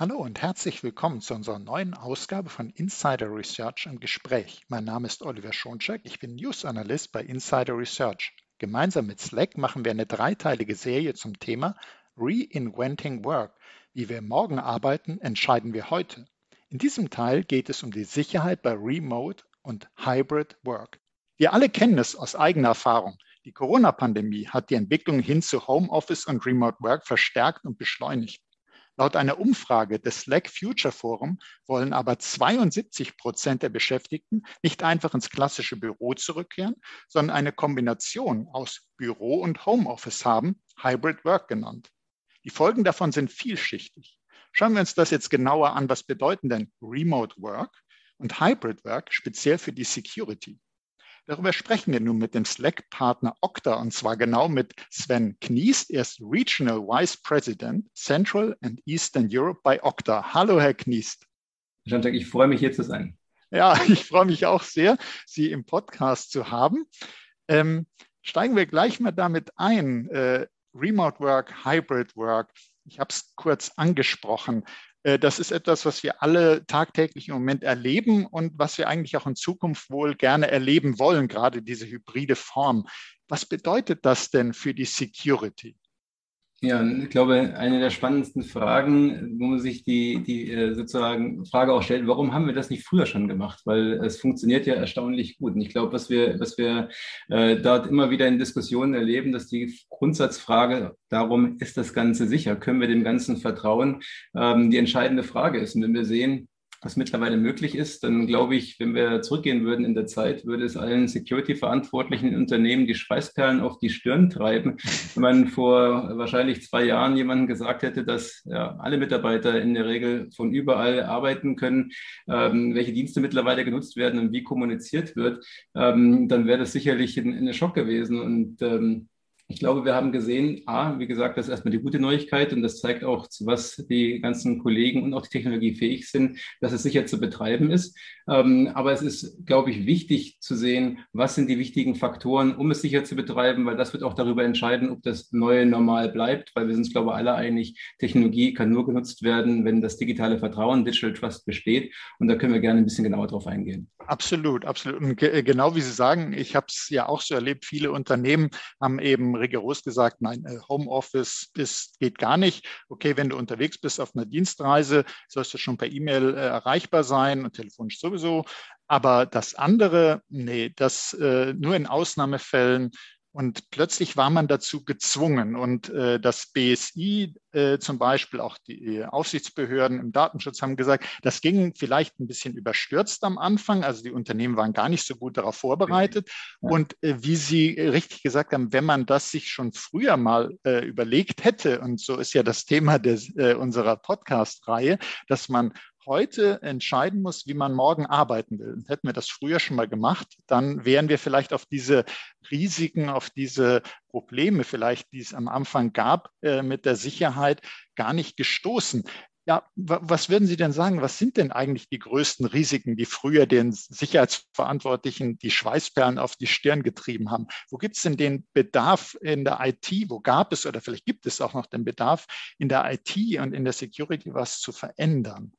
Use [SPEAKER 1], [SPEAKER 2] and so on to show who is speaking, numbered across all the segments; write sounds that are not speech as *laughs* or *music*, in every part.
[SPEAKER 1] Hallo und herzlich willkommen zu unserer neuen Ausgabe von Insider Research im Gespräch. Mein Name ist Oliver Schoncheck, ich bin News Analyst bei Insider Research. Gemeinsam mit Slack machen wir eine dreiteilige Serie zum Thema Reinventing Work. Wie wir morgen arbeiten, entscheiden wir heute. In diesem Teil geht es um die Sicherheit bei Remote und Hybrid Work. Wir alle kennen es aus eigener Erfahrung. Die Corona-Pandemie hat die Entwicklung hin zu Homeoffice und Remote Work verstärkt und beschleunigt. Laut einer Umfrage des Slack Future Forum wollen aber 72 Prozent der Beschäftigten nicht einfach ins klassische Büro zurückkehren, sondern eine Kombination aus Büro und Homeoffice haben, Hybrid Work genannt. Die Folgen davon sind vielschichtig. Schauen wir uns das jetzt genauer an. Was bedeuten denn Remote Work und Hybrid Work speziell für die Security? Darüber sprechen wir nun mit dem Slack-Partner Okta und zwar genau mit Sven Kniest. Er ist Regional Vice President Central and Eastern Europe bei Okta. Hallo, Herr Kniest.
[SPEAKER 2] Jantek, ich freue mich hier zu sein.
[SPEAKER 1] Ja, *laughs* ich freue mich auch sehr, Sie im Podcast zu haben. Ähm, steigen wir gleich mal damit ein. Äh, Remote Work, Hybrid Work. Ich habe es kurz angesprochen. Äh, das ist etwas, was wir alle tagtäglich im Moment erleben und was wir eigentlich auch in Zukunft wohl gerne erleben wollen, gerade diese hybride Form. Was bedeutet das denn für die Security?
[SPEAKER 2] Ja, ich glaube, eine der spannendsten Fragen, wo man sich die, die äh, sozusagen Frage auch stellt, warum haben wir das nicht früher schon gemacht? Weil es funktioniert ja erstaunlich gut. Und ich glaube, was wir, was wir äh, dort immer wieder in Diskussionen erleben, dass die Grundsatzfrage darum, ist das Ganze sicher? Können wir dem Ganzen vertrauen? Ähm, die entscheidende Frage ist. Und wenn wir sehen, was mittlerweile möglich ist, dann glaube ich, wenn wir zurückgehen würden in der Zeit, würde es allen Security-verantwortlichen Unternehmen die Schweißperlen auf die Stirn treiben, wenn man vor wahrscheinlich zwei Jahren jemandem gesagt hätte, dass ja, alle Mitarbeiter in der Regel von überall arbeiten können, ähm, welche Dienste mittlerweile genutzt werden und wie kommuniziert wird, ähm, dann wäre das sicherlich ein, ein Schock gewesen. Und ähm, ich glaube, wir haben gesehen, A, wie gesagt, das ist erstmal die gute Neuigkeit und das zeigt auch, zu was die ganzen Kollegen und auch die Technologie fähig sind, dass es sicher zu betreiben ist. Ähm, aber es ist, glaube ich, wichtig zu sehen, was sind die wichtigen Faktoren, um es sicher zu betreiben, weil das wird auch darüber entscheiden, ob das neue Normal bleibt, weil wir sind uns, glaube ich, alle einig, Technologie kann nur genutzt werden, wenn das digitale Vertrauen, Digital Trust besteht. Und da können wir gerne ein bisschen genauer drauf eingehen.
[SPEAKER 1] Absolut, absolut. Und genau wie Sie sagen, ich habe es ja auch so erlebt, viele Unternehmen haben eben rigoros gesagt, nein, äh, Homeoffice geht gar nicht. Okay, wenn du unterwegs bist auf einer Dienstreise, sollst du schon per E-Mail äh, erreichbar sein und telefonisch sowieso. Aber das andere, nee, das äh, nur in Ausnahmefällen und plötzlich war man dazu gezwungen. Und äh, das BSI äh, zum Beispiel, auch die Aufsichtsbehörden im Datenschutz haben gesagt, das ging vielleicht ein bisschen überstürzt am Anfang. Also die Unternehmen waren gar nicht so gut darauf vorbereitet. Ja. Und äh, wie Sie richtig gesagt haben, wenn man das sich schon früher mal äh, überlegt hätte, und so ist ja das Thema des, äh, unserer Podcast-Reihe, dass man heute entscheiden muss, wie man morgen arbeiten will. Hätten wir das früher schon mal gemacht, dann wären wir vielleicht auf diese Risiken, auf diese Probleme vielleicht, die es am Anfang gab äh, mit der Sicherheit, gar nicht gestoßen. Ja, was würden Sie denn sagen? Was sind denn eigentlich die größten Risiken, die früher den Sicherheitsverantwortlichen die Schweißperlen auf die Stirn getrieben haben? Wo gibt es denn den Bedarf in der IT? Wo gab es oder vielleicht gibt es auch noch den Bedarf in der IT und in der Security was zu verändern?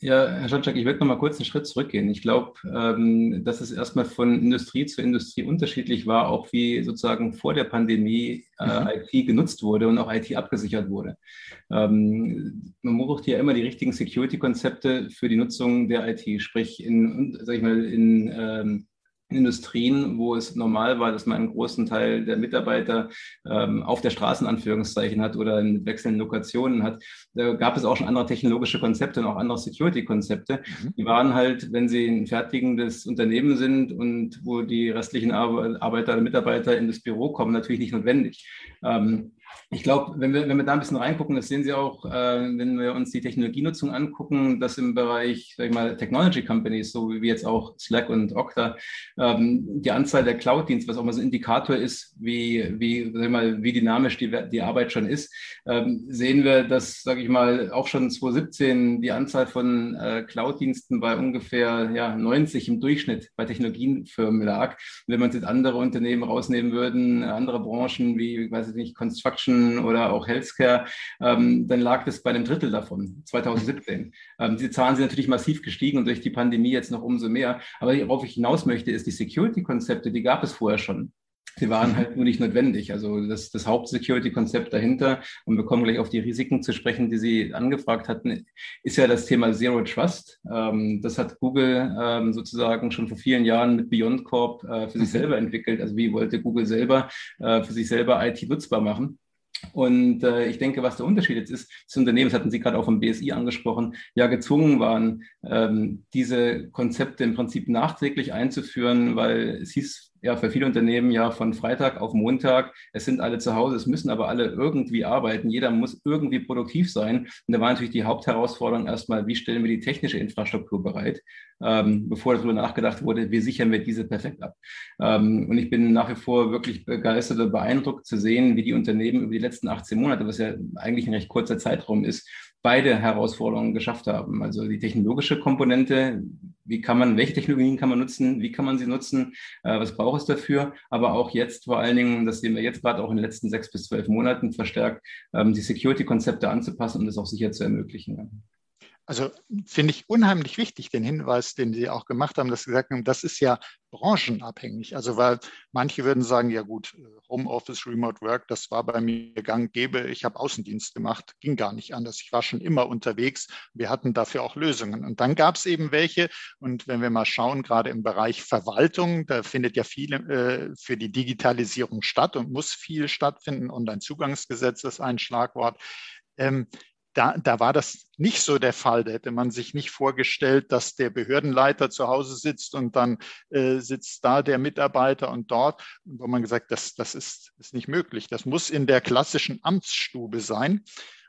[SPEAKER 2] Ja, Herr Schotschak, ich würde noch mal kurz einen Schritt zurückgehen. Ich glaube, ähm, dass es erstmal von Industrie zu Industrie unterschiedlich war, auch wie sozusagen vor der Pandemie äh, mhm. IT genutzt wurde und auch IT abgesichert wurde. Ähm, man braucht ja immer die richtigen Security-Konzepte für die Nutzung der IT, sprich in, sag ich mal, in ähm, Industrien, wo es normal war, dass man einen großen Teil der Mitarbeiter ähm, auf der Straße in Anführungszeichen hat oder in wechselnden Lokationen hat, da gab es auch schon andere technologische Konzepte und auch andere Security-Konzepte. Mhm. Die waren halt, wenn sie ein fertigendes Unternehmen sind und wo die restlichen Arbeiter Mitarbeiter in das Büro kommen, natürlich nicht notwendig. Ähm, ich glaube, wenn wir, wenn wir da ein bisschen reingucken, das sehen Sie auch, äh, wenn wir uns die Technologienutzung angucken, dass im Bereich, sag ich mal, Technology Companies, so wie jetzt auch Slack und Okta, ähm, die Anzahl der Cloud-Dienste, was auch mal so ein Indikator ist, wie, wie, sag ich mal, wie dynamisch die, die Arbeit schon ist, ähm, sehen wir, dass, sage ich mal, auch schon 2017 die Anzahl von äh, Cloud-Diensten bei ungefähr ja, 90 im Durchschnitt bei Technologiefirmen lag. Wenn man jetzt andere Unternehmen rausnehmen würden, andere Branchen wie, weiß ich nicht, Construction, Construction oder auch Healthcare, ähm, dann lag das bei einem Drittel davon, 2017. Ähm, diese Zahlen sind natürlich massiv gestiegen und durch die Pandemie jetzt noch umso mehr. Aber worauf ich hinaus möchte, ist, die Security-Konzepte, die gab es vorher schon. Sie waren halt nur nicht notwendig. Also das, das Haupt-Security-Konzept dahinter, und wir kommen gleich auf die Risiken zu sprechen, die Sie angefragt hatten, ist ja das Thema Zero Trust. Ähm, das hat Google ähm, sozusagen schon vor vielen Jahren mit Beyond Corp äh, für sich mhm. selber entwickelt. Also wie wollte Google selber äh, für sich selber IT nutzbar machen? Und äh, ich denke, was der Unterschied jetzt ist, das Unternehmen, das hatten Sie gerade auch vom BSI angesprochen, ja gezwungen waren, ähm, diese Konzepte im Prinzip nachträglich einzuführen, weil es hieß ja für viele Unternehmen ja von Freitag auf Montag, es sind alle zu Hause, es müssen aber alle irgendwie arbeiten, jeder muss irgendwie produktiv sein. Und da war natürlich die Hauptherausforderung erstmal, wie stellen wir die technische Infrastruktur bereit, ähm, bevor darüber nachgedacht wurde, wie sichern wir diese perfekt ab. Ähm, und ich bin nach wie vor wirklich begeistert und beeindruckt zu sehen, wie die Unternehmen über die letzten 18 Monate, was ja eigentlich ein recht kurzer Zeitraum ist, beide Herausforderungen geschafft haben. Also die technologische Komponente, wie kann man, welche Technologien kann man nutzen, wie kann man sie nutzen, äh, was braucht es dafür, aber auch jetzt vor allen Dingen, das sehen wir jetzt gerade auch in den letzten sechs bis zwölf Monaten verstärkt, ähm, die Security-Konzepte anzupassen und das auch sicher zu ermöglichen.
[SPEAKER 1] Also finde ich unheimlich wichtig, den Hinweis, den Sie auch gemacht haben, dass Sie gesagt haben, das ist ja branchenabhängig. Also weil manche würden sagen, ja gut, Homeoffice, Remote Work, das war bei mir gang gäbe. Ich habe Außendienst gemacht, ging gar nicht anders. Ich war schon immer unterwegs. Wir hatten dafür auch Lösungen. Und dann gab es eben welche. Und wenn wir mal schauen, gerade im Bereich Verwaltung, da findet ja viel äh, für die Digitalisierung statt und muss viel stattfinden. Online-Zugangsgesetz ist ein Schlagwort. Ähm, da, da war das nicht so der Fall. Da hätte man sich nicht vorgestellt, dass der Behördenleiter zu Hause sitzt und dann äh, sitzt da der Mitarbeiter und dort. Und wo man gesagt, das, das ist, ist nicht möglich. Das muss in der klassischen Amtsstube sein.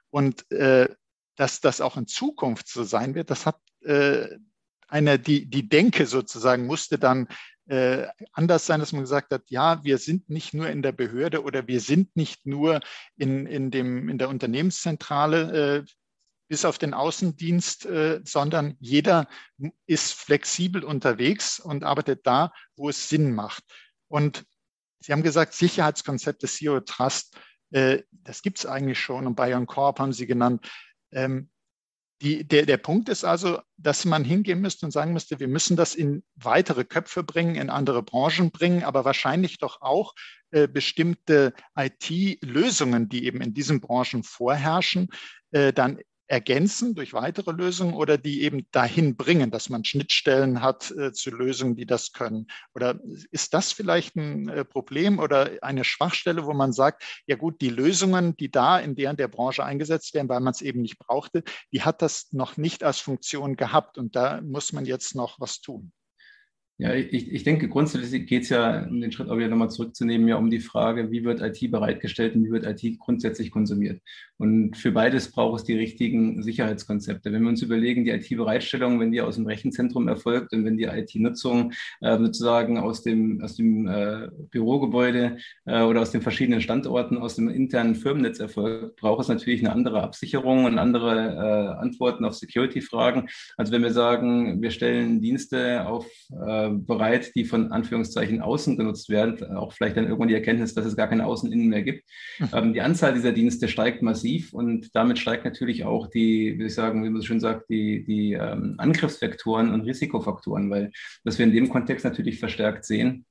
[SPEAKER 1] Und äh, dass das auch in Zukunft so sein wird, das hat äh, eine, die, die Denke sozusagen musste dann äh, anders sein, dass man gesagt hat, ja, wir sind nicht nur in der Behörde oder wir sind nicht nur in, in, dem, in der Unternehmenszentrale, äh, bis auf den Außendienst, äh, sondern jeder ist flexibel unterwegs und arbeitet da, wo es Sinn macht. Und Sie haben gesagt, Sicherheitskonzept des Zero Trust, äh, das gibt es eigentlich schon und Bayern Corp haben Sie genannt. Ähm, die, der, der Punkt ist also, dass man hingehen müsste und sagen müsste, wir müssen das in weitere Köpfe bringen, in andere Branchen bringen, aber wahrscheinlich doch auch äh, bestimmte IT-Lösungen, die eben in diesen Branchen vorherrschen, äh, dann ergänzen durch weitere Lösungen oder die eben dahin bringen, dass man Schnittstellen hat äh, zu Lösungen, die das können? Oder ist das vielleicht ein äh, Problem oder eine Schwachstelle, wo man sagt, ja gut, die Lösungen, die da in der der Branche eingesetzt werden, weil man es eben nicht brauchte, die hat das noch nicht als Funktion gehabt und da muss man jetzt noch was tun?
[SPEAKER 2] Ja, ich, ich denke, grundsätzlich geht es ja, um den Schritt auch wieder nochmal zurückzunehmen, ja um die Frage, wie wird IT bereitgestellt und wie wird IT grundsätzlich konsumiert. Und für beides braucht es die richtigen Sicherheitskonzepte. Wenn wir uns überlegen, die IT-Bereitstellung, wenn die aus dem Rechenzentrum erfolgt und wenn die IT-Nutzung äh, sozusagen aus dem, aus dem äh, Bürogebäude äh, oder aus den verschiedenen Standorten, aus dem internen Firmennetz erfolgt, braucht es natürlich eine andere Absicherung und andere äh, Antworten auf Security-Fragen. Also wenn wir sagen, wir stellen Dienste auf äh, bereit, die von Anführungszeichen außen genutzt werden. Auch vielleicht dann irgendwann die Erkenntnis, dass es gar keine Außen-Innen mehr gibt. Mhm. Ähm, die Anzahl dieser Dienste steigt massiv und damit steigt natürlich auch die, wie ich sagen, wie man so schön sagt, die, die ähm, Angriffsvektoren und Risikofaktoren, weil was wir in dem Kontext natürlich verstärkt sehen,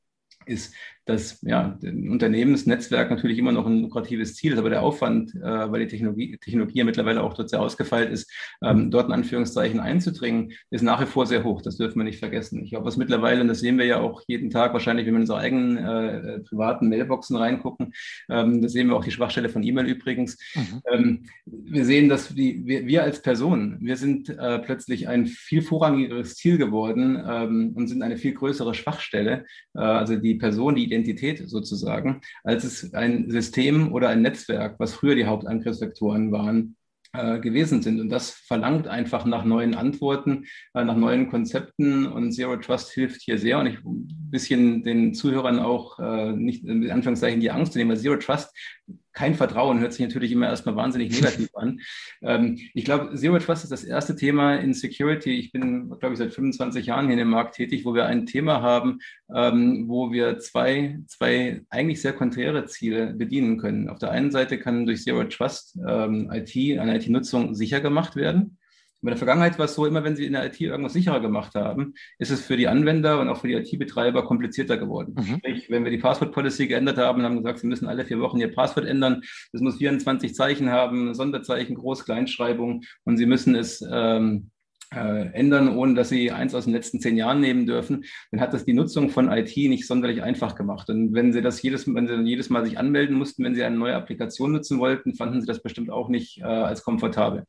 [SPEAKER 2] ist, dass ja, ein Unternehmensnetzwerk natürlich immer noch ein lukratives Ziel ist, aber der Aufwand, äh, weil die Technologie, Technologie ja mittlerweile auch dort sehr ausgefeilt ist, ähm, dort in Anführungszeichen einzudringen, ist nach wie vor sehr hoch. Das dürfen wir nicht vergessen. Ich glaube, was mittlerweile, und das sehen wir ja auch jeden Tag wahrscheinlich, wenn wir in unsere eigenen äh, privaten Mailboxen reingucken, ähm, da sehen wir auch die Schwachstelle von E-Mail übrigens. Mhm. Ähm, wir sehen, dass die, wir, wir als Person, wir sind äh, plötzlich ein viel vorrangigeres Ziel geworden ähm, und sind eine viel größere Schwachstelle. Äh, also die Person, die Identität sozusagen, als es ein System oder ein Netzwerk, was früher die Hauptangriffsvektoren waren, äh, gewesen sind. Und das verlangt einfach nach neuen Antworten, äh, nach neuen Konzepten. Und Zero Trust hilft hier sehr. Und ich ein bisschen den Zuhörern auch äh, nicht in Anführungszeichen die Angst zu nehmen, weil Zero Trust kein Vertrauen hört sich natürlich immer erstmal wahnsinnig negativ an. *laughs* Ähm, ich glaube, Zero Trust ist das erste Thema in Security. Ich bin, glaube ich, seit 25 Jahren hier in dem Markt tätig, wo wir ein Thema haben, ähm, wo wir zwei, zwei eigentlich sehr konträre Ziele bedienen können. Auf der einen Seite kann durch Zero Trust ähm, IT, eine IT-Nutzung sicher gemacht werden. In der Vergangenheit war es so, immer wenn sie in der IT irgendwas sicherer gemacht haben, ist es für die Anwender und auch für die IT-Betreiber komplizierter geworden. Mhm. Sprich, wenn wir die Passwort-Policy geändert haben und haben gesagt, sie müssen alle vier Wochen ihr Passwort ändern, das muss 24 Zeichen haben, Sonderzeichen, Groß-, Kleinschreibung und sie müssen es ähm, äh, ändern, ohne dass sie eins aus den letzten zehn Jahren nehmen dürfen, dann hat das die Nutzung von IT nicht sonderlich einfach gemacht. Und wenn sie das jedes, wenn sie dann jedes Mal sich anmelden mussten, wenn sie eine neue Applikation nutzen wollten, fanden sie das bestimmt auch nicht äh, als komfortabel.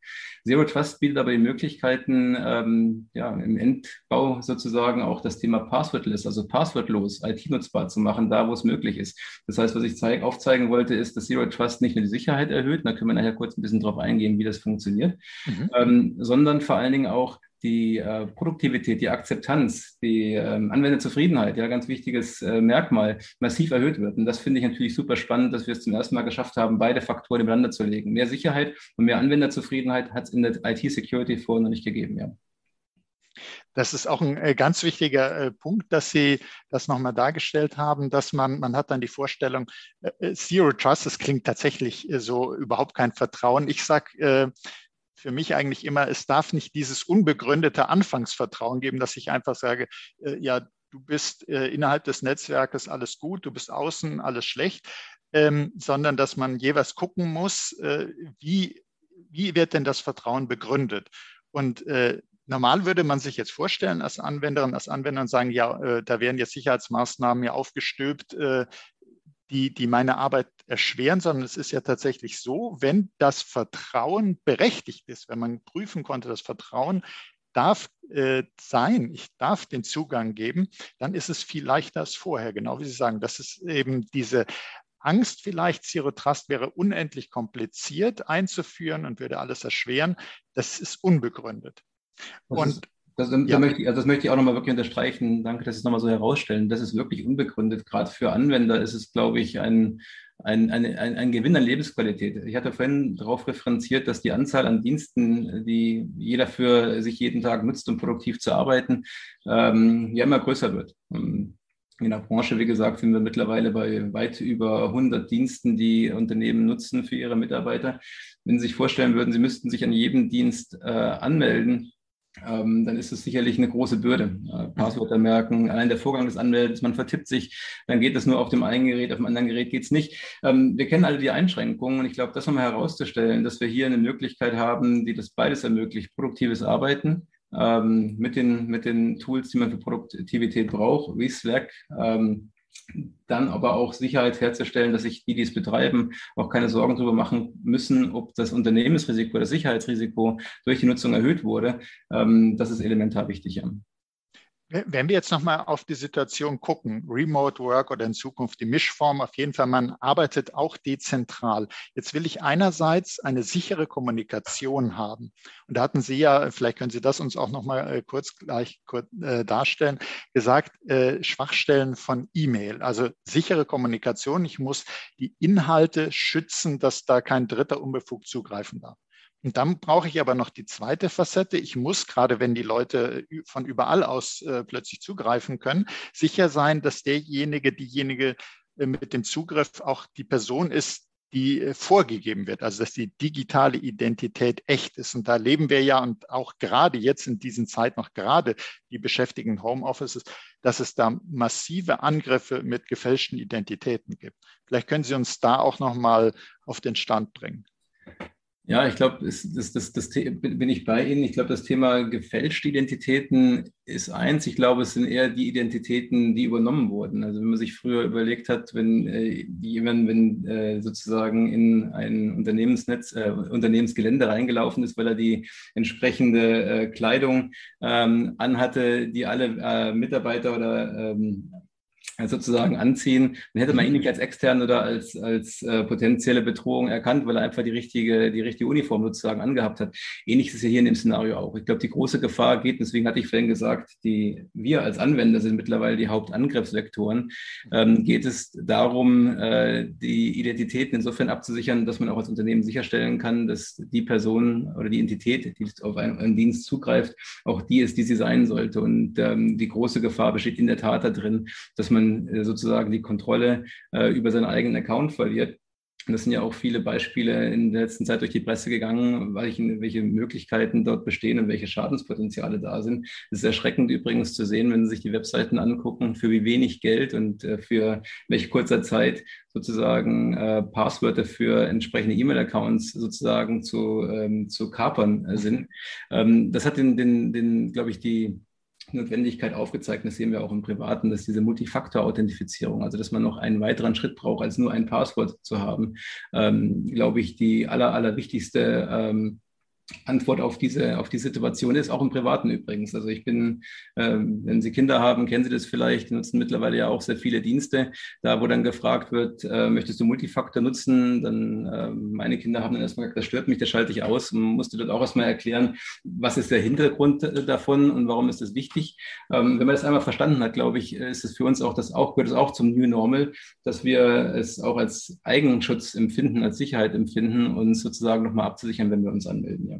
[SPEAKER 2] Zero Trust bietet aber die Möglichkeiten, ähm, ja, im Endbau sozusagen auch das Thema Passwordless, also passwordlos, IT nutzbar zu machen, da wo es möglich ist. Das heißt, was ich zeig, aufzeigen wollte, ist, dass Zero Trust nicht nur die Sicherheit erhöht, da können wir nachher kurz ein bisschen drauf eingehen, wie das funktioniert, mhm. ähm, sondern vor allen Dingen auch die äh, Produktivität, die Akzeptanz, die ähm, Anwenderzufriedenheit, ja, ganz wichtiges äh, Merkmal, massiv erhöht wird. Und das finde ich natürlich super spannend, dass wir es zum ersten Mal geschafft haben, beide Faktoren übereinander zu legen. Mehr Sicherheit und mehr Anwenderzufriedenheit hat es in der IT-Security vorher noch nicht gegeben, ja.
[SPEAKER 1] Das ist auch ein äh, ganz wichtiger äh, Punkt, dass Sie das nochmal dargestellt haben, dass man, man hat dann die Vorstellung, äh, Zero Trust, das klingt tatsächlich so überhaupt kein Vertrauen. Ich sage, für mich eigentlich immer, es darf nicht dieses unbegründete Anfangsvertrauen geben, dass ich einfach sage, äh, ja, du bist äh, innerhalb des Netzwerkes alles gut, du bist außen alles schlecht, ähm, sondern dass man jeweils gucken muss, äh, wie, wie wird denn das Vertrauen begründet? Und äh, normal würde man sich jetzt vorstellen als Anwenderin, als Anwender sagen, ja, äh, da werden jetzt Sicherheitsmaßnahmen ja aufgestülpt, äh, die, die meine Arbeit erschweren, sondern es ist ja tatsächlich so, wenn das Vertrauen berechtigt ist, wenn man prüfen konnte, das Vertrauen darf äh, sein, ich darf den Zugang geben, dann ist es viel leichter als vorher, genau wie Sie sagen. Das ist eben diese Angst vielleicht, Zero Trust wäre unendlich kompliziert einzuführen und würde alles erschweren. Das ist unbegründet.
[SPEAKER 2] Das und ist das, ja. da möchte ich, also das möchte ich auch nochmal wirklich unterstreichen. Danke, dass Sie es nochmal so herausstellen. Das ist wirklich unbegründet. Gerade für Anwender ist es, glaube ich, ein, ein, ein, ein, ein Gewinn an Lebensqualität. Ich hatte vorhin darauf referenziert, dass die Anzahl an Diensten, die jeder für sich jeden Tag nutzt, um produktiv zu arbeiten, ähm, ja immer größer wird. Ähm, in der Branche, wie gesagt, sind wir mittlerweile bei weit über 100 Diensten, die Unternehmen nutzen für ihre Mitarbeiter. Wenn Sie sich vorstellen würden, Sie müssten sich an jedem Dienst äh, anmelden, ähm, dann ist es sicherlich eine große Bürde. Äh, Passwörter merken, allein der Vorgang des Anmeldens, man vertippt sich, dann geht es nur auf dem einen Gerät, auf dem anderen Gerät geht es nicht. Ähm, wir kennen alle die Einschränkungen und ich glaube, das nochmal herauszustellen, dass wir hier eine Möglichkeit haben, die das beides ermöglicht, produktives Arbeiten ähm, mit, den, mit den Tools, die man für Produktivität braucht, wie Slack, ähm, dann aber auch Sicherheit herzustellen, dass sich die, die es betreiben, auch keine Sorgen darüber machen müssen, ob das Unternehmensrisiko, das Sicherheitsrisiko durch die Nutzung erhöht wurde. Ähm, das ist elementar wichtig. Ja.
[SPEAKER 1] Wenn wir jetzt nochmal auf die Situation gucken, Remote Work oder in Zukunft die Mischform, auf jeden Fall, man arbeitet auch dezentral. Jetzt will ich einerseits eine sichere Kommunikation haben. Und da hatten Sie ja, vielleicht können Sie das uns auch nochmal äh, kurz gleich kurz, äh, darstellen, gesagt, äh, Schwachstellen von E-Mail, also sichere Kommunikation. Ich muss die Inhalte schützen, dass da kein Dritter unbefugt zugreifen darf. Und dann brauche ich aber noch die zweite Facette. Ich muss, gerade wenn die Leute von überall aus äh, plötzlich zugreifen können, sicher sein, dass derjenige, diejenige äh, mit dem Zugriff auch die Person ist, die äh, vorgegeben wird, also dass die digitale Identität echt ist. Und da leben wir ja und auch gerade jetzt in diesen Zeiten noch gerade die Beschäftigten Homeoffices, dass es da massive Angriffe mit gefälschten Identitäten gibt. Vielleicht können Sie uns da auch noch mal auf den Stand bringen.
[SPEAKER 2] Ja, ich glaube, das, das, das, das, bin ich bei Ihnen. Ich glaube, das Thema gefälschte Identitäten ist eins. Ich glaube, es sind eher die Identitäten, die übernommen wurden. Also wenn man sich früher überlegt hat, wenn äh, jemand, wenn äh, sozusagen in ein Unternehmensnetz, äh, Unternehmensgelände reingelaufen ist, weil er die entsprechende äh, Kleidung ähm, anhatte, die alle Mitarbeiter oder ähm, sozusagen anziehen. Dann hätte man ihn nicht als extern oder als, als äh, potenzielle Bedrohung erkannt, weil er einfach die richtige, die richtige Uniform sozusagen angehabt hat. Ähnlich ist es ja hier in dem Szenario auch. Ich glaube, die große Gefahr geht, deswegen hatte ich vorhin gesagt, die, wir als Anwender sind mittlerweile die Hauptangriffsvektoren, ähm, geht es darum, äh, die Identitäten insofern abzusichern, dass man auch als Unternehmen sicherstellen kann, dass die Person oder die Entität, die auf einen, einen Dienst zugreift, auch die ist, die sie sein sollte. Und ähm, die große Gefahr besteht in der Tat darin, dass man äh, sozusagen die Kontrolle äh, über seinen eigenen Account verliert. Und das sind ja auch viele Beispiele in der letzten Zeit durch die Presse gegangen, welche, welche Möglichkeiten dort bestehen und welche Schadenspotenziale da sind. Es ist erschreckend übrigens zu sehen, wenn Sie sich die Webseiten angucken, für wie wenig Geld und äh, für welche kurzer Zeit sozusagen äh, Passwörter für entsprechende E-Mail-Accounts sozusagen zu, ähm, zu kapern sind. Ähm, das hat den, den, den glaube ich, die Notwendigkeit aufgezeigt, das sehen wir auch im Privaten, dass diese Multifaktor-Authentifizierung, also dass man noch einen weiteren Schritt braucht, als nur ein Passwort zu haben, ähm, glaube ich, die aller, allerwichtigste ähm, Antwort auf diese, auf die Situation ist, auch im Privaten übrigens. Also ich bin, ähm, wenn Sie Kinder haben, kennen Sie das vielleicht, nutzen mittlerweile ja auch sehr viele Dienste, da wo dann gefragt wird, äh, möchtest du Multifaktor nutzen? Dann äh, meine Kinder haben dann erstmal gesagt, das stört mich, das schalte ich aus. Man musste dort auch erstmal erklären, was ist der Hintergrund äh, davon und warum ist das wichtig. Ähm, wenn man das einmal verstanden hat, glaube ich, ist es für uns auch das auch, gehört es auch zum New Normal, dass wir es auch als Eigenschutz empfinden, als Sicherheit empfinden, uns sozusagen nochmal abzusichern, wenn wir uns anmelden. Ja.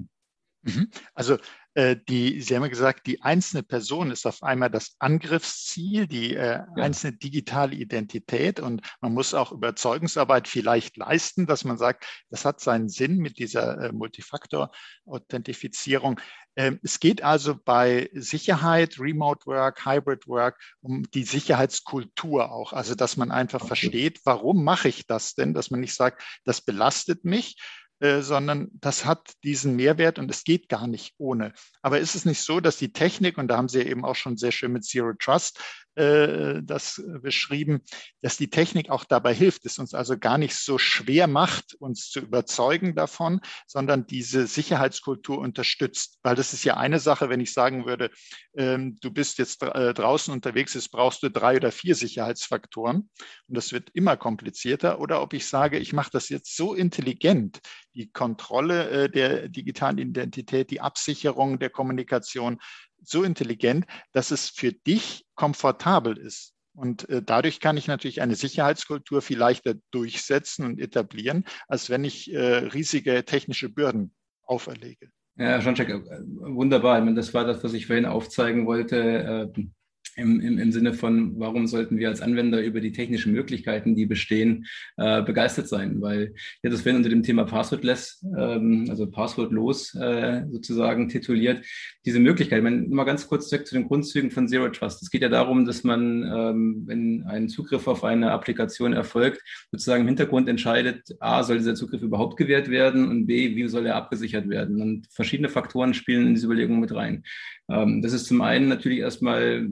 [SPEAKER 1] Mhm. Also äh, die, Sie haben ja gesagt, die einzelne Person ist auf einmal das Angriffsziel, die äh, ja. einzelne digitale Identität und man muss auch Überzeugungsarbeit vielleicht leisten, dass man sagt, das hat seinen Sinn mit dieser äh, Multifaktor-Authentifizierung. Ähm, es geht also bei Sicherheit, Remote Work, Hybrid Work um die Sicherheitskultur auch. Also, dass man einfach okay. versteht, warum mache ich das denn? Dass man nicht sagt, das belastet mich, äh, sondern das hat diesen Mehrwert und es geht gar nicht ohne. Aber ist es nicht so, dass die Technik, und da haben Sie eben auch schon sehr schön mit Zero Trust äh, das beschrieben, dass die Technik auch dabei hilft, es uns also gar nicht so schwer macht, uns zu überzeugen davon, sondern diese Sicherheitskultur unterstützt. Weil das ist ja eine Sache, wenn ich sagen würde, ähm, du bist jetzt äh, draußen unterwegs, jetzt brauchst du drei oder vier Sicherheitsfaktoren und das wird immer komplizierter. Oder ob ich sage, ich mache das jetzt so intelligent, die Kontrolle äh, der digitalen Identität, die Absicherung der Kommunikation, so intelligent, dass es für dich komfortabel ist. Und äh, dadurch kann ich natürlich eine Sicherheitskultur viel leichter durchsetzen und etablieren, als wenn ich äh, riesige technische Bürden auferlege.
[SPEAKER 2] Ja, Jean-Jacques, äh, wunderbar. Ich meine, das war das, was ich vorhin aufzeigen wollte. Äh, im, im, im Sinne von, warum sollten wir als Anwender über die technischen Möglichkeiten, die bestehen, äh, begeistert sein? Weil ja, das werden unter dem Thema Passwordless, ähm, also passwordlos äh, sozusagen tituliert, diese Möglichkeit. Ich meine, mal ganz kurz zurück zu den Grundzügen von Zero Trust. Es geht ja darum, dass man, ähm, wenn ein Zugriff auf eine Applikation erfolgt, sozusagen im Hintergrund entscheidet, A, soll dieser Zugriff überhaupt gewährt werden und B, wie soll er abgesichert werden? Und verschiedene Faktoren spielen in diese Überlegung mit rein. Ähm, das ist zum einen natürlich erstmal,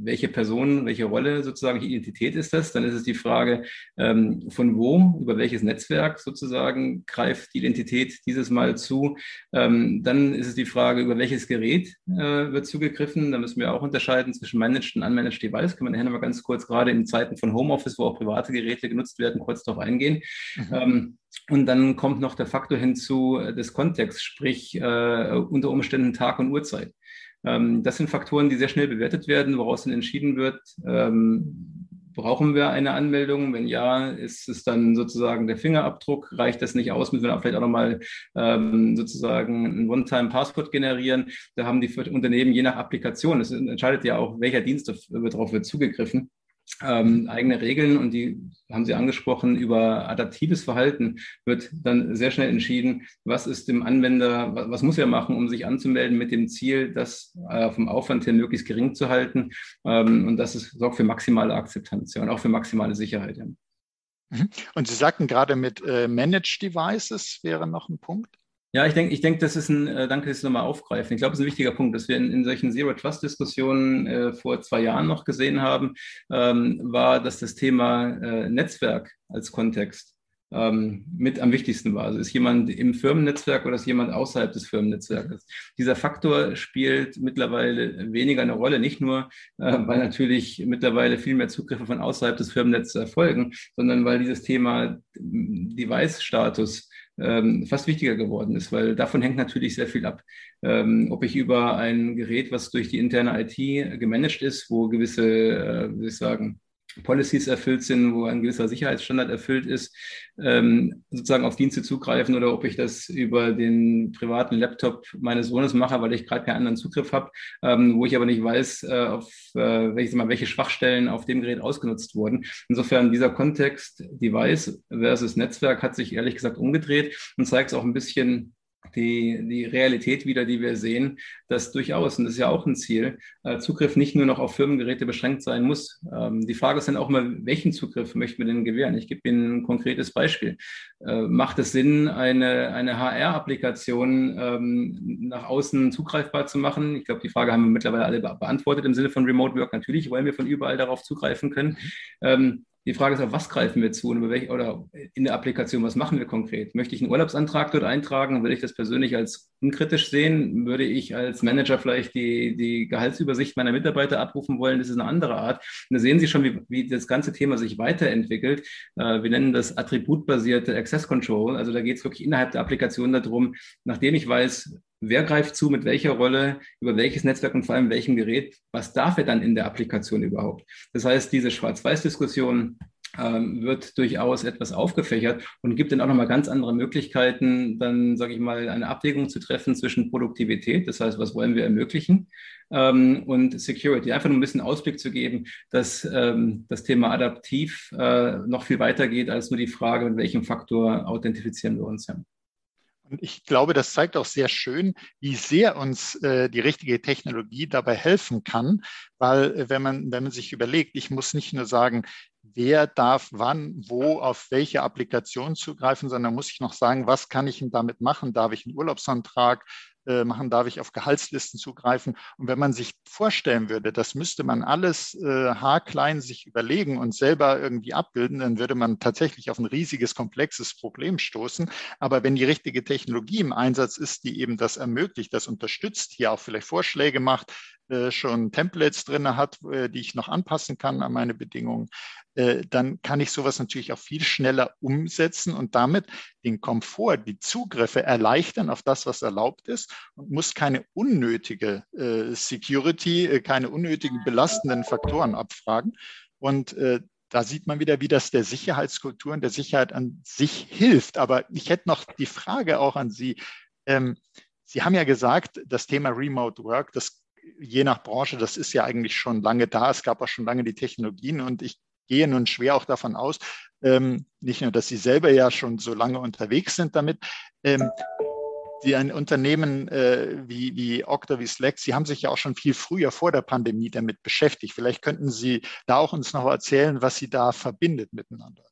[SPEAKER 2] welche Person, welche Rolle sozusagen, welche Identität ist das? Dann ist es die Frage, ähm, von wo, über welches Netzwerk sozusagen greift die Identität dieses Mal zu. Ähm, dann ist es die Frage, über welches Gerät äh, wird zugegriffen. Da müssen wir auch unterscheiden zwischen Managed und Unmanaged Device. Können wir nachher mal ganz kurz, gerade in Zeiten von Homeoffice, wo auch private Geräte genutzt werden, kurz darauf eingehen. Mhm. Und dann kommt noch der Faktor hinzu des Kontexts, sprich äh, unter Umständen Tag und Uhrzeit. Ähm, das sind Faktoren, die sehr schnell bewertet werden, woraus dann entschieden wird, ähm, brauchen wir eine Anmeldung? Wenn ja, ist es dann sozusagen der Fingerabdruck? Reicht das nicht aus? Müssen wir vielleicht auch nochmal ähm, sozusagen ein One-Time-Passwort generieren? Da haben die Unternehmen je nach Applikation, es entscheidet ja auch, welcher Dienst darauf wird zugegriffen, ähm, eigene Regeln und die haben Sie angesprochen, über adaptives Verhalten wird dann sehr schnell entschieden, was ist dem Anwender, was, was muss er machen, um sich anzumelden mit dem Ziel, das äh, vom Aufwand her möglichst gering zu halten. Ähm, und das ist, sorgt für maximale Akzeptanz ja, und auch für maximale Sicherheit. Ja.
[SPEAKER 1] Mhm. Und Sie sagten gerade mit äh, Managed Devices wäre noch ein Punkt.
[SPEAKER 2] Ja, ich denke, ich denke, das ist ein, äh, danke, dass Sie nochmal aufgreifen. Ich glaube, es ist ein wichtiger Punkt, dass wir in, in solchen Zero-Trust-Diskussionen äh, vor zwei Jahren noch gesehen haben, ähm, war, dass das Thema äh, Netzwerk als Kontext ähm, mit am wichtigsten war. Also ist jemand im Firmennetzwerk oder ist jemand außerhalb des Firmennetzwerkes? Dieser Faktor spielt mittlerweile weniger eine Rolle, nicht nur, äh, weil natürlich mittlerweile viel mehr Zugriffe von außerhalb des Firmennetzes erfolgen, sondern weil dieses Thema Device-Status ähm, fast wichtiger geworden ist, weil davon hängt natürlich sehr viel ab. Ähm, ob ich über ein Gerät, was durch die interne IT gemanagt ist, wo gewisse, äh, wie soll ich sagen, Policies erfüllt sind, wo ein gewisser Sicherheitsstandard erfüllt ist, ähm, sozusagen auf Dienste zugreifen oder ob ich das über den privaten Laptop meines Sohnes mache, weil ich gerade keinen anderen Zugriff habe, ähm, wo ich aber nicht weiß, äh, auf äh, welche, mal, welche Schwachstellen auf dem Gerät ausgenutzt wurden. Insofern dieser Kontext Device versus Netzwerk hat sich ehrlich gesagt umgedreht und zeigt es auch ein bisschen die, die Realität wieder, die wir sehen, dass durchaus, und das ist ja auch ein Ziel, äh, Zugriff nicht nur noch auf Firmengeräte beschränkt sein muss. Ähm, die Frage ist dann auch immer, welchen Zugriff möchten wir denn gewähren? Ich gebe Ihnen ein konkretes Beispiel. Äh, macht es Sinn, eine, eine HR-Applikation ähm, nach außen zugreifbar zu machen? Ich glaube, die Frage haben wir mittlerweile alle beantwortet im Sinne von Remote Work. Natürlich wollen wir von überall darauf zugreifen können. Die Frage ist auch, was greifen wir zu und welch, oder in der Applikation, was machen wir konkret? Möchte ich einen Urlaubsantrag dort eintragen? Würde ich das persönlich als unkritisch sehen? Würde ich als Manager vielleicht die, die Gehaltsübersicht meiner Mitarbeiter abrufen wollen? Das ist eine andere Art. Und da sehen Sie schon, wie, wie das ganze Thema sich weiterentwickelt. Äh, wir nennen das attributbasierte Access Control. Also da geht es wirklich innerhalb der Applikation darum, nachdem ich weiß, wer greift zu, mit welcher Rolle, über welches Netzwerk und vor allem welchem Gerät, was darf er dann in der Applikation überhaupt. Das heißt, diese Schwarz-Weiß-Diskussion ähm, wird durchaus etwas aufgefächert und gibt dann auch nochmal ganz andere Möglichkeiten, dann sage ich mal, eine Abwägung zu treffen zwischen Produktivität, das heißt, was wollen wir ermöglichen, ähm, und Security. Einfach nur ein bisschen Ausblick zu geben, dass ähm, das Thema adaptiv äh, noch viel weiter geht als nur die Frage, mit welchem Faktor authentifizieren wir uns. Ja.
[SPEAKER 1] Und ich glaube, das zeigt auch sehr schön, wie sehr uns äh, die richtige Technologie dabei helfen kann, weil äh, wenn man, wenn man sich überlegt, ich muss nicht nur sagen, wer darf wann, wo, auf welche Applikation zugreifen, sondern muss ich noch sagen, was kann ich denn damit machen? Darf ich einen Urlaubsantrag äh, machen, darf ich auf Gehaltslisten zugreifen. Und wenn man sich vorstellen würde, das müsste man alles äh, haarklein sich überlegen und selber irgendwie abbilden, dann würde man tatsächlich auf ein riesiges, komplexes Problem stoßen. Aber wenn die richtige Technologie im Einsatz ist, die eben das ermöglicht, das unterstützt, hier auch vielleicht Vorschläge macht, äh, schon Templates drin hat, äh, die ich noch anpassen kann an meine Bedingungen, dann kann ich sowas natürlich auch viel schneller umsetzen und damit den Komfort, die Zugriffe erleichtern auf das, was erlaubt ist und muss keine unnötige Security, keine unnötigen belastenden Faktoren abfragen. Und da sieht man wieder, wie das der Sicherheitskultur und der Sicherheit an sich hilft. Aber ich hätte noch die Frage auch an Sie. Ähm, Sie haben ja gesagt, das Thema Remote Work, das je nach Branche, das ist ja eigentlich schon lange da. Es gab auch schon lange die Technologien und ich gehe nun schwer auch davon aus, ähm, nicht nur, dass Sie selber ja schon so lange unterwegs sind damit, ähm, die ein Unternehmen äh, wie, wie Okta, wie Slack, Sie haben sich ja auch schon viel früher vor der Pandemie damit beschäftigt. Vielleicht könnten Sie da auch uns noch erzählen, was Sie da verbindet miteinander.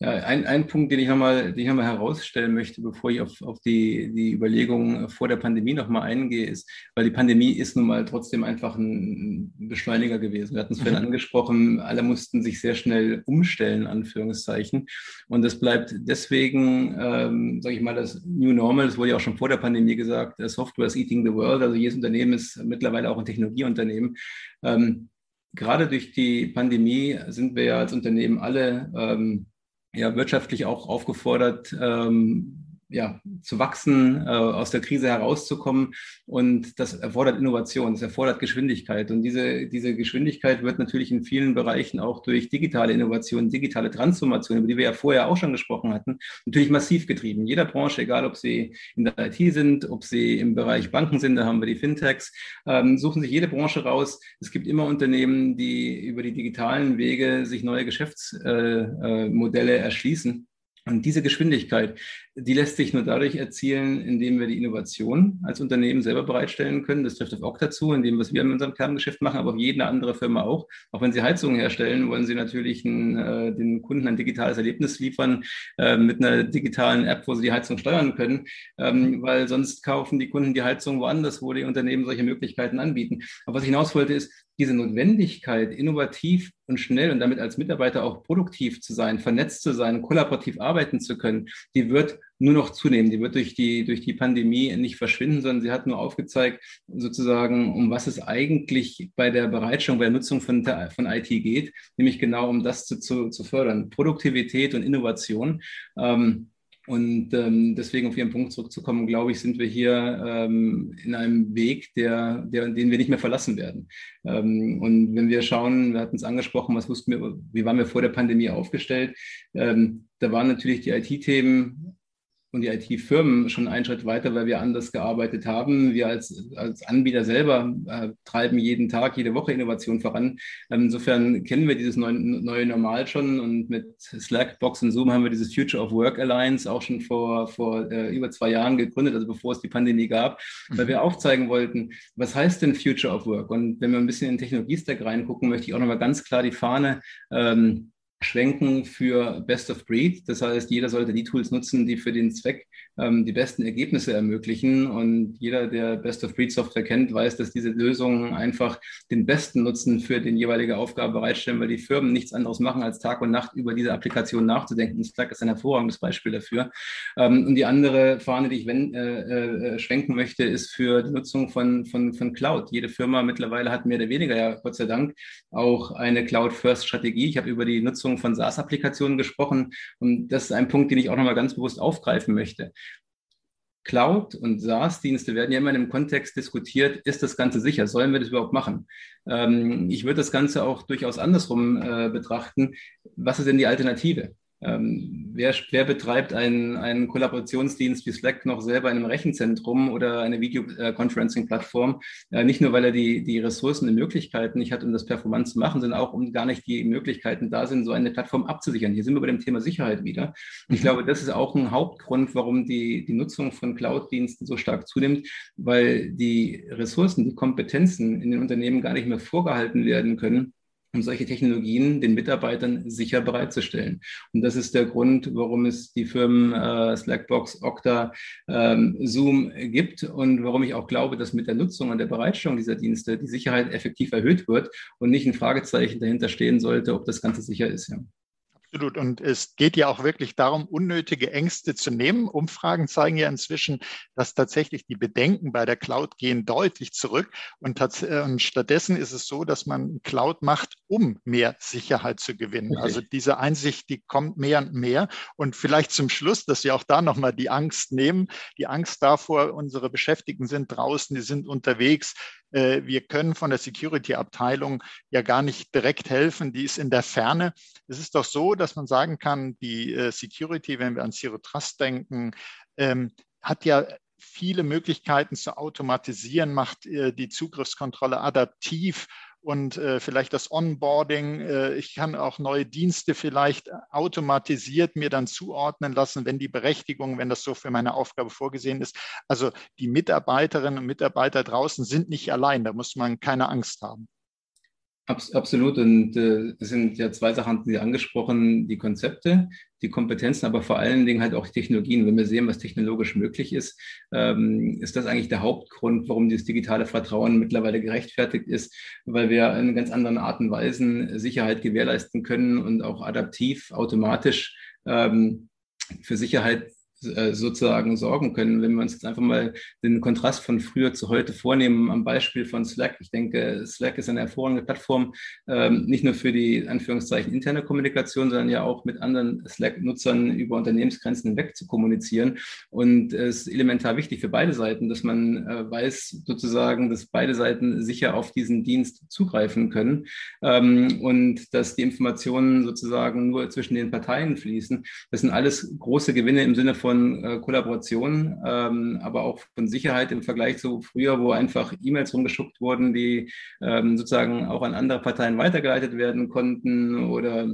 [SPEAKER 2] Ja, ein, ein Punkt, den ich nochmal, den ich nochmal herausstellen möchte, bevor ich auf, auf die, die Überlegungen vor der Pandemie nochmal eingehe, ist, weil die Pandemie ist nun mal trotzdem einfach ein Beschleuniger gewesen. Wir hatten es vorhin mhm. angesprochen, alle mussten sich sehr schnell umstellen, Anführungszeichen. Und das bleibt deswegen, ähm, sage ich mal, das New Normal, das wurde ja auch schon vor der Pandemie gesagt, Software is eating the world, also jedes Unternehmen ist mittlerweile auch ein Technologieunternehmen. Ähm, gerade durch die Pandemie sind wir ja als Unternehmen alle ähm, ja, wirtschaftlich auch aufgefordert, ähm, ja, zu wachsen, äh, aus der Krise herauszukommen. Und das erfordert Innovation, das erfordert Geschwindigkeit. Und diese, diese Geschwindigkeit wird natürlich in vielen Bereichen auch durch digitale Innovation, digitale Transformation, über die wir ja vorher auch schon gesprochen hatten, natürlich massiv getrieben. Jeder Branche, egal ob sie in der IT sind, ob sie im Bereich Banken sind, da haben wir die Fintechs, ähm, suchen sich jede Branche raus. Es gibt immer Unternehmen, die über die digitalen Wege sich neue Geschäftsmodelle äh, äh, erschließen. Und diese Geschwindigkeit, Die lässt sich nur dadurch erzielen, indem wir die Innovation als Unternehmen selber bereitstellen können. Das trifft auf Okta zu, indem was wir in unserem Kerngeschäft machen, aber auf jede andere Firma auch. Auch wenn sie Heizungen herstellen, wollen sie natürlich ein, äh, den Kunden ein digitales Erlebnis liefern äh, mit einer digitalen App, wo sie die Heizung steuern können, ähm, weil sonst kaufen die Kunden die Heizung woanders, wo die Unternehmen solche Möglichkeiten anbieten. Aber was ich hinaus wollte, ist, diese Notwendigkeit, innovativ und schnell und damit als Mitarbeiter auch produktiv zu sein, vernetzt zu sein, kollaborativ arbeiten zu können, die wird nur noch zunehmen. Die wird durch die, durch die Pandemie nicht verschwinden, sondern sie hat nur aufgezeigt, sozusagen, um was es eigentlich bei der Bereitstellung, bei der Nutzung von, von IT geht, nämlich genau um das zu, zu, zu fördern. Produktivität und Innovation. Ähm, und ähm, deswegen auf Ihren Punkt zurückzukommen, glaube ich, sind wir hier ähm, in einem Weg, der, der, den wir nicht mehr verlassen werden. Ähm, und wenn wir schauen, wir hatten es angesprochen, was wussten wir, wie waren wir vor der Pandemie aufgestellt? Ähm, da waren natürlich die IT-Themen und die IT-Firmen schon einen Schritt weiter, weil wir anders gearbeitet haben. Wir als, als Anbieter selber äh, treiben jeden Tag, jede Woche Innovation voran. Ähm, insofern kennen wir dieses neue, neue Normal schon und mit Slack, Box und Zoom haben wir dieses Future of Work Alliance auch schon vor, vor äh, über zwei Jahren gegründet, also bevor es die Pandemie gab, weil wir mhm. aufzeigen wollten, was heißt denn Future of Work? Und wenn wir ein bisschen in den Technologiestack reingucken, möchte ich auch nochmal ganz klar die Fahne ähm, schwenken für Best of Breed. Das heißt, jeder sollte die Tools nutzen, die für den Zweck ähm, die besten Ergebnisse ermöglichen. Und jeder, der Best of Breed Software kennt, weiß, dass diese Lösungen einfach den besten Nutzen für den jeweilige Aufgabe bereitstellen, weil die Firmen nichts anderes machen, als Tag und Nacht über diese Applikation nachzudenken. Slack ist ein hervorragendes Beispiel dafür. Ähm, und die andere Fahne, die ich wenn, äh, äh, schwenken möchte, ist für die Nutzung von, von, von Cloud. Jede Firma mittlerweile hat mehr oder weniger, ja Gott sei Dank, auch eine Cloud-First-Strategie. Ich habe über die Nutzung von SaaS-Applikationen gesprochen. Und das ist ein Punkt, den ich auch nochmal ganz bewusst aufgreifen möchte. Cloud und SaaS-Dienste werden ja immer in dem Kontext diskutiert, ist das Ganze sicher? Sollen wir das überhaupt machen? Ähm, ich würde das Ganze auch durchaus andersrum äh, betrachten. Was ist denn die Alternative? Ähm, wer, wer, betreibt einen, einen Kollaborationsdienst wie Slack noch selber in einem Rechenzentrum oder eine Videoconferencing-Plattform? Äh, nicht nur, weil er die, die Ressourcen und Möglichkeiten nicht hat, um das performant zu machen, sondern auch, um gar nicht die Möglichkeiten da sind, so eine Plattform abzusichern. Hier sind wir bei dem Thema Sicherheit wieder. Und ich mhm. glaube, das ist auch ein Hauptgrund, warum die, die Nutzung von Cloud-Diensten so stark zunimmt, weil die Ressourcen, die Kompetenzen in den Unternehmen gar nicht mehr vorgehalten werden können um solche Technologien den Mitarbeitern sicher bereitzustellen. Und das ist der Grund, warum es die Firmen äh, Slackbox, Okta, ähm, Zoom gibt und warum ich auch glaube, dass mit der Nutzung und der Bereitstellung dieser Dienste die Sicherheit effektiv erhöht wird und nicht ein Fragezeichen dahinter stehen sollte, ob das Ganze sicher ist. Ja.
[SPEAKER 1] Absolut. Und es geht ja auch wirklich darum, unnötige Ängste zu nehmen. Umfragen zeigen ja inzwischen, dass tatsächlich die Bedenken bei der Cloud gehen deutlich zurück. Und, äh, und stattdessen ist es so, dass man Cloud macht, um mehr Sicherheit zu gewinnen. Okay. Also diese Einsicht, die kommt mehr und mehr. Und vielleicht zum Schluss, dass wir auch da nochmal die Angst nehmen. Die Angst davor, unsere Beschäftigten sind draußen, die sind unterwegs. Äh, wir können von der Security-Abteilung ja gar nicht direkt helfen, die ist in der Ferne. Es ist doch so, dass man sagen kann, die äh, Security, wenn wir an Zero Trust denken, ähm, hat ja viele Möglichkeiten zu automatisieren, macht äh, die Zugriffskontrolle adaptiv und äh, vielleicht das Onboarding. Äh, ich kann auch neue Dienste vielleicht automatisiert mir dann zuordnen lassen, wenn die Berechtigung, wenn das so für meine Aufgabe vorgesehen ist. Also die Mitarbeiterinnen und Mitarbeiter draußen sind nicht allein, da muss man keine Angst haben.
[SPEAKER 2] Absolut. Und äh, es sind ja zwei Sachen, die Sie angesprochen, die Konzepte, die Kompetenzen, aber vor allen Dingen halt auch Technologien. Wenn wir sehen, was technologisch möglich ist, ähm, ist das eigentlich der Hauptgrund, warum dieses digitale Vertrauen mittlerweile gerechtfertigt ist, weil wir in ganz anderen Art und Weisen Sicherheit gewährleisten können und auch adaptiv, automatisch ähm, für Sicherheit sozusagen sorgen können. Wenn wir uns jetzt einfach mal den Kontrast von früher zu heute vornehmen, am Beispiel von Slack. Ich denke, Slack ist eine hervorragende Plattform, ähm, nicht nur für die Anführungszeichen interne Kommunikation, sondern ja auch mit anderen Slack-Nutzern über Unternehmensgrenzen hinweg zu kommunizieren. Und es ist elementar wichtig für beide Seiten, dass man äh, weiß sozusagen, dass beide Seiten sicher auf diesen Dienst zugreifen können ähm, und dass die Informationen sozusagen nur zwischen den Parteien fließen. Das sind alles große Gewinne im Sinne von von äh, Kollaboration, ähm, aber auch von Sicherheit im Vergleich zu früher, wo einfach E-Mails rumgeschuckt wurden, die ähm, sozusagen auch an andere Parteien weitergeleitet werden konnten oder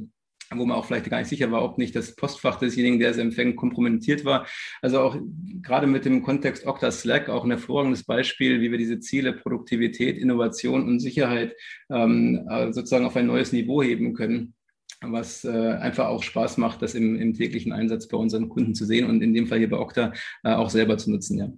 [SPEAKER 2] wo man auch vielleicht gar nicht sicher war, ob nicht das Postfach desjenigen, der es empfängt, kompromittiert war. Also auch gerade mit dem Kontext Okta Slack auch ein hervorragendes Beispiel, wie wir diese Ziele Produktivität, Innovation und Sicherheit ähm, äh, sozusagen auf ein neues Niveau heben können was äh, einfach auch Spaß macht, das im, im, täglichen Einsatz bei unseren Kunden zu sehen und in dem Fall hier bei Okta äh, auch selber zu nutzen, ja.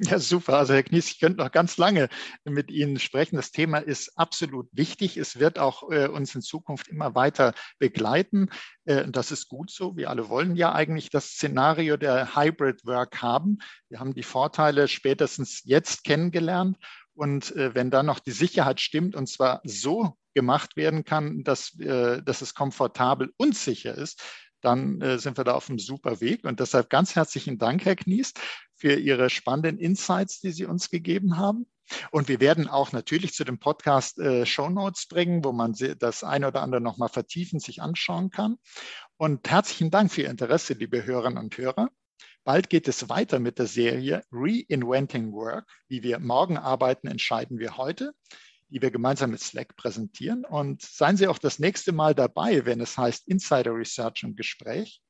[SPEAKER 1] Ja, super. Also Herr Knies, ich könnte noch ganz lange mit Ihnen sprechen. Das Thema ist absolut wichtig. Es wird auch äh, uns in Zukunft immer weiter begleiten. Äh, das ist gut so. Wir alle wollen ja eigentlich das Szenario der Hybrid Work haben. Wir haben die Vorteile spätestens jetzt kennengelernt. Und äh, wenn dann noch die Sicherheit stimmt, und zwar so gemacht werden kann, dass, äh, dass es komfortabel und sicher ist, dann äh, sind wir da auf einem super Weg. Und deshalb ganz herzlichen Dank, Herr Knies, für Ihre spannenden Insights, die Sie uns gegeben haben. Und wir werden auch natürlich zu dem Podcast äh, Show Notes bringen, wo man das eine oder andere nochmal vertiefen, sich anschauen kann. Und herzlichen Dank für Ihr Interesse, liebe Hörerinnen und Hörer. Bald geht es weiter mit der Serie Reinventing Work. Wie wir morgen arbeiten, entscheiden wir heute die wir gemeinsam mit Slack präsentieren. Und seien Sie auch das nächste Mal dabei, wenn es heißt Insider Research im Gespräch.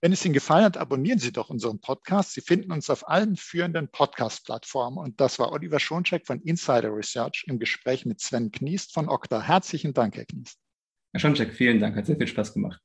[SPEAKER 1] Wenn es Ihnen gefallen hat, abonnieren Sie doch unseren Podcast. Sie finden uns auf allen führenden Podcast-Plattformen. Und das war Oliver Schoncheck von Insider Research im Gespräch mit Sven Kniest von Okta. Herzlichen Dank, Herr Kniest.
[SPEAKER 2] Herr Schoncheck, vielen Dank. Hat sehr viel Spaß gemacht.